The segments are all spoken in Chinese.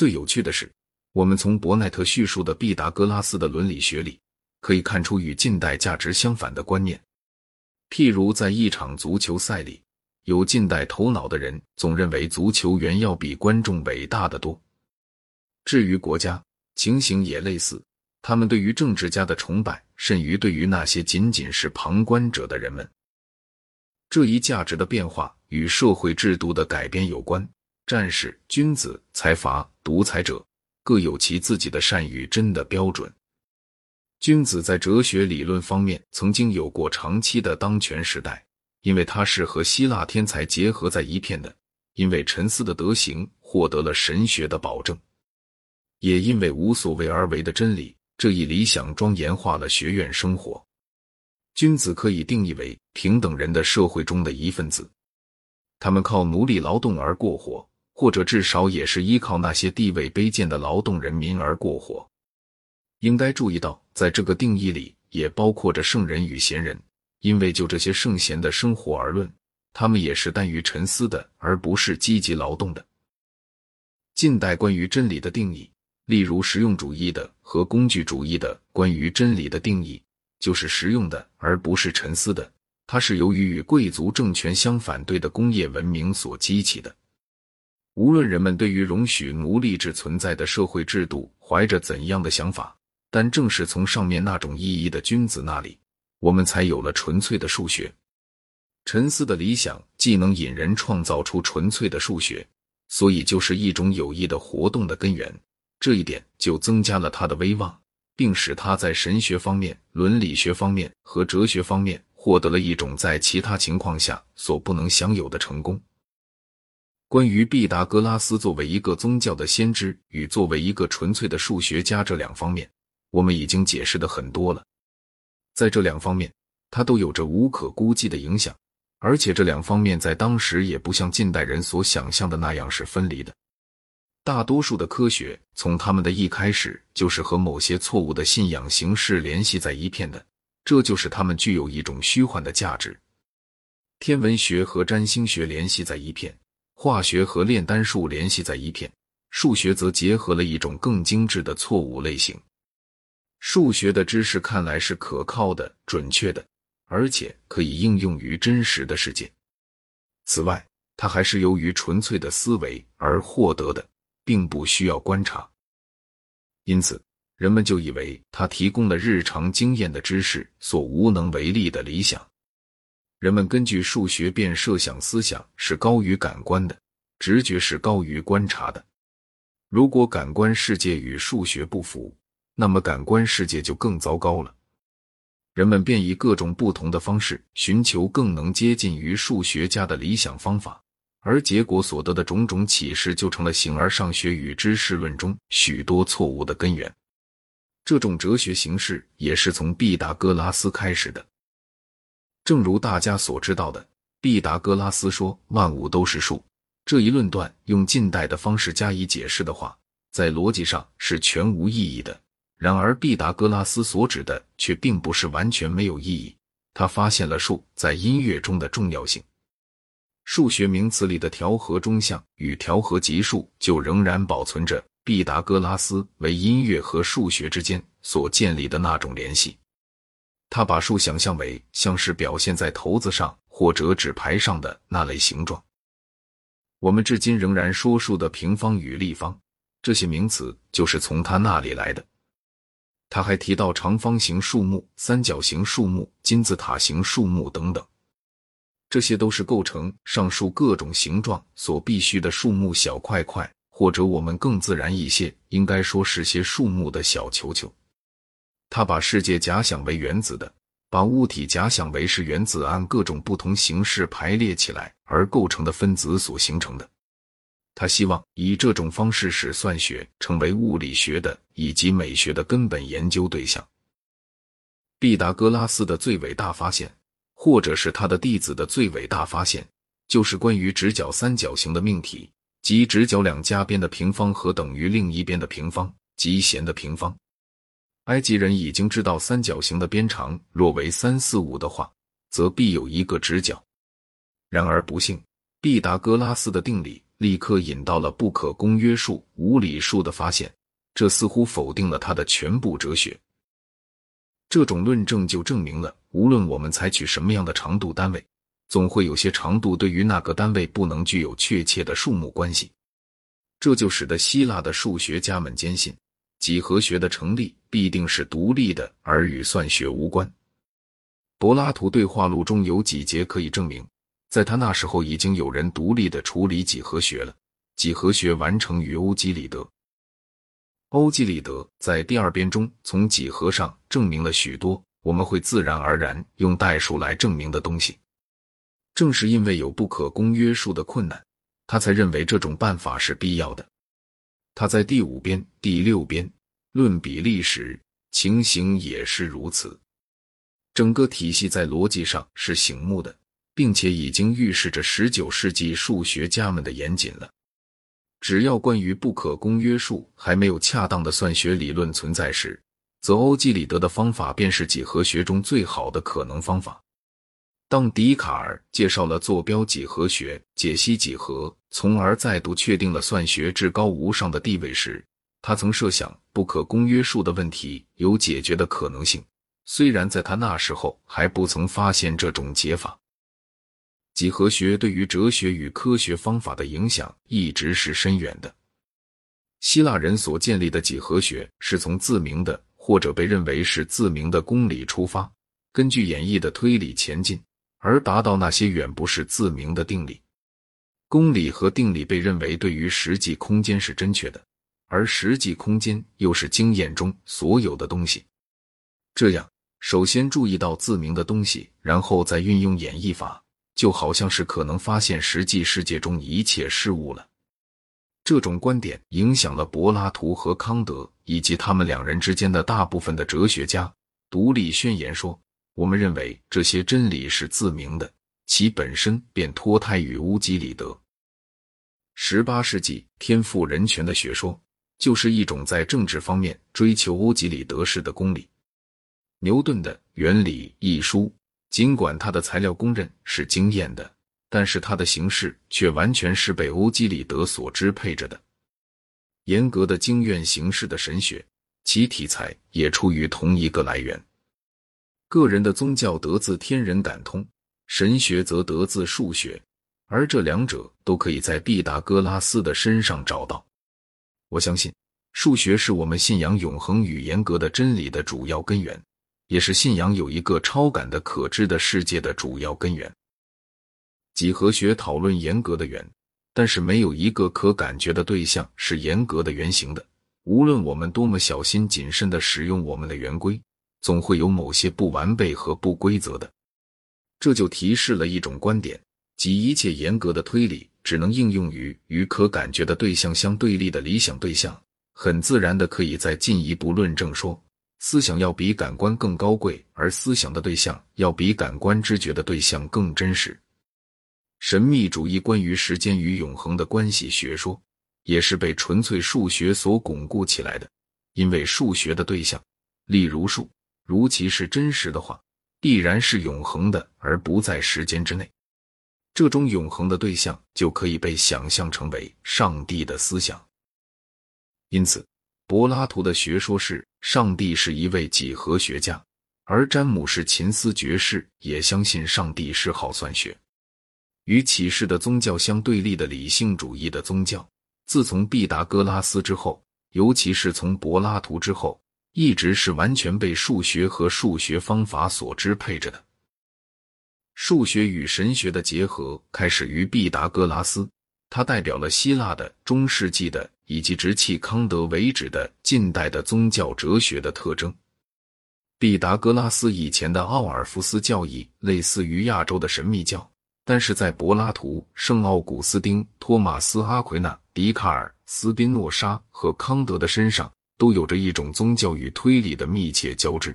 最有趣的是，我们从伯奈特叙述的毕达哥拉斯的伦理学里，可以看出与近代价值相反的观念。譬如在一场足球赛里，有近代头脑的人总认为足球员要比观众伟大的多。至于国家，情形也类似，他们对于政治家的崇拜甚于对于那些仅仅是旁观者的人们。这一价值的变化与社会制度的改变有关。战士、君子、财阀、独裁者各有其自己的善与真的标准。君子在哲学理论方面曾经有过长期的当权时代，因为他是和希腊天才结合在一片的；因为沉思的德行获得了神学的保证；也因为无所谓而为的真理这一理想庄严化了学院生活。君子可以定义为平等人的社会中的一份子，他们靠奴隶劳动而过活。或者至少也是依靠那些地位卑贱的劳动人民而过活。应该注意到，在这个定义里也包括着圣人与贤人，因为就这些圣贤的生活而论，他们也是耽于沉思的，而不是积极劳动的。近代关于真理的定义，例如实用主义的和工具主义的关于真理的定义，就是实用的，而不是沉思的。它是由于与贵族政权相反对的工业文明所激起的。无论人们对于容许奴隶制存在的社会制度怀着怎样的想法，但正是从上面那种意义的君子那里，我们才有了纯粹的数学。沉思的理想既能引人创造出纯粹的数学，所以就是一种有益的活动的根源。这一点就增加了他的威望，并使他在神学方面、伦理学方面和哲学方面获得了一种在其他情况下所不能享有的成功。关于毕达哥拉斯作为一个宗教的先知与作为一个纯粹的数学家这两方面，我们已经解释的很多了。在这两方面，他都有着无可估计的影响，而且这两方面在当时也不像近代人所想象的那样是分离的。大多数的科学从他们的一开始就是和某些错误的信仰形式联系在一片的，这就是他们具有一种虚幻的价值。天文学和占星学联系在一片。化学和炼丹术联系在一片，数学则结合了一种更精致的错误类型。数学的知识看来是可靠的、准确的，而且可以应用于真实的世界。此外，它还是由于纯粹的思维而获得的，并不需要观察。因此，人们就以为它提供了日常经验的知识所无能为力的理想。人们根据数学便设想，思想是高于感官的，直觉是高于观察的。如果感官世界与数学不符，那么感官世界就更糟糕了。人们便以各种不同的方式寻求更能接近于数学家的理想方法，而结果所得的种种启示就成了形而上学与知识论中许多错误的根源。这种哲学形式也是从毕达哥拉斯开始的。正如大家所知道的，毕达哥拉斯说万物都是数。这一论断用近代的方式加以解释的话，在逻辑上是全无意义的。然而，毕达哥拉斯所指的却并不是完全没有意义。他发现了数在音乐中的重要性。数学名词里的调和中项与调和级数就仍然保存着毕达哥拉斯为音乐和数学之间所建立的那种联系。他把数想象为像是表现在骰子上或者纸牌上的那类形状。我们至今仍然说数的平方与立方这些名词就是从他那里来的。他还提到长方形数目、三角形数目、金字塔形数目等等，这些都是构成上述各种形状所必须的数目小块块，或者我们更自然一些，应该说是些数目的小球球。他把世界假想为原子的，把物体假想为是原子按各种不同形式排列起来而构成的分子所形成的。他希望以这种方式使算学成为物理学的以及美学的根本研究对象。毕达哥拉斯的最伟大发现，或者是他的弟子的最伟大发现，就是关于直角三角形的命题，即直角两加边的平方和等于另一边的平方，即弦的平方。埃及人已经知道三角形的边长若为三四五的话，则必有一个直角。然而不幸，毕达哥拉斯的定理立刻引到了不可公约数、无理数的发现，这似乎否定了他的全部哲学。这种论证就证明了，无论我们采取什么样的长度单位，总会有些长度对于那个单位不能具有确切的数目关系。这就使得希腊的数学家们坚信，几何学的成立必定是独立的，而与算学无关。柏拉图对话录中有几节可以证明。在他那时候，已经有人独立的处理几何学了。几何学完成于欧几里得。欧几里得在第二编中从几何上证明了许多我们会自然而然用代数来证明的东西。正是因为有不可公约数的困难，他才认为这种办法是必要的。他在第五编、第六编论比例时，情形也是如此。整个体系在逻辑上是醒目的。并且已经预示着十九世纪数学家们的严谨了。只要关于不可公约数还没有恰当的算学理论存在时，则欧几里得的方法便是几何学中最好的可能方法。当笛卡尔介绍了坐标几何学、解析几何，从而再度确定了算学至高无上的地位时，他曾设想不可公约数的问题有解决的可能性，虽然在他那时候还不曾发现这种解法。几何学对于哲学与科学方法的影响一直是深远的。希腊人所建立的几何学是从自明的或者被认为是自明的公理出发，根据演绎的推理前进，而达到那些远不是自明的定理。公理和定理被认为对于实际空间是正确的，而实际空间又是经验中所有的东西。这样，首先注意到自明的东西，然后再运用演绎法。就好像是可能发现实际世界中一切事物了。这种观点影响了柏拉图和康德以及他们两人之间的大部分的哲学家。独立宣言说：“我们认为这些真理是自明的，其本身便脱胎于乌基里德。”十八世纪天赋人权的学说就是一种在政治方面追求欧几里得式的公理。牛顿的《原理》一书。尽管他的材料公认是经验的，但是他的形式却完全是被欧几里得所支配着的。严格的经验形式的神学，其题材也出于同一个来源。个人的宗教得自天人感通，神学则得自数学，而这两者都可以在毕达哥拉斯的身上找到。我相信，数学是我们信仰永恒与严格的真理的主要根源。也是信仰有一个超感的可知的世界的主要根源。几何学讨论严格的圆，但是没有一个可感觉的对象是严格的圆形的。无论我们多么小心谨慎的使用我们的圆规，总会有某些不完备和不规则的。这就提示了一种观点，即一切严格的推理只能应用于与可感觉的对象相对立的理想对象。很自然的，可以再进一步论证说。思想要比感官更高贵，而思想的对象要比感官知觉的对象更真实。神秘主义关于时间与永恒的关系学说，也是被纯粹数学所巩固起来的。因为数学的对象，例如数，如其是真实的话，必然是永恒的，而不在时间之内。这种永恒的对象就可以被想象成为上帝的思想。因此。柏拉图的学说是上帝是一位几何学家，而詹姆士·琴斯爵士也相信上帝是好算学。与启示的宗教相对立的理性主义的宗教，自从毕达哥拉斯之后，尤其是从柏拉图之后，一直是完全被数学和数学方法所支配着的。数学与神学的结合开始于毕达哥拉斯，他代表了希腊的中世纪的。以及直至康德为止的近代的宗教哲学的特征。毕达哥拉斯以前的奥尔夫斯教义类似于亚洲的神秘教，但是在柏拉图、圣奥古斯丁、托马斯·阿奎那、笛卡尔、斯宾诺莎和康德的身上，都有着一种宗教与推理的密切交织，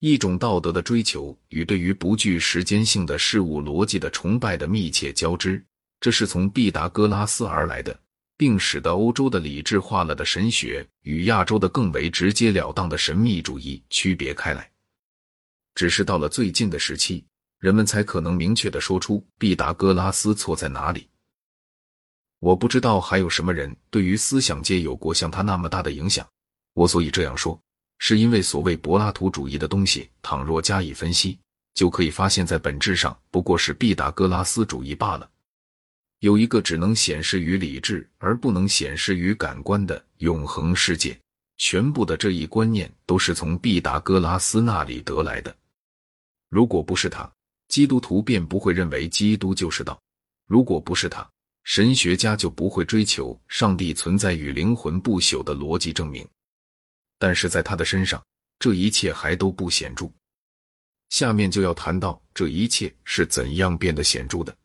一种道德的追求与对于不具时间性的事物逻辑的崇拜的密切交织。这是从毕达哥拉斯而来的。并使得欧洲的理智化了的神学与亚洲的更为直截了当的神秘主义区别开来。只是到了最近的时期，人们才可能明确的说出毕达哥拉斯错在哪里。我不知道还有什么人对于思想界有过像他那么大的影响。我所以这样说，是因为所谓柏拉图主义的东西，倘若加以分析，就可以发现，在本质上不过是毕达哥拉斯主义罢了。有一个只能显示于理智而不能显示于感官的永恒世界，全部的这一观念都是从毕达哥拉斯那里得来的。如果不是他，基督徒便不会认为基督就是道；如果不是他，神学家就不会追求上帝存在与灵魂不朽的逻辑证明。但是在他的身上，这一切还都不显著。下面就要谈到这一切是怎样变得显著的。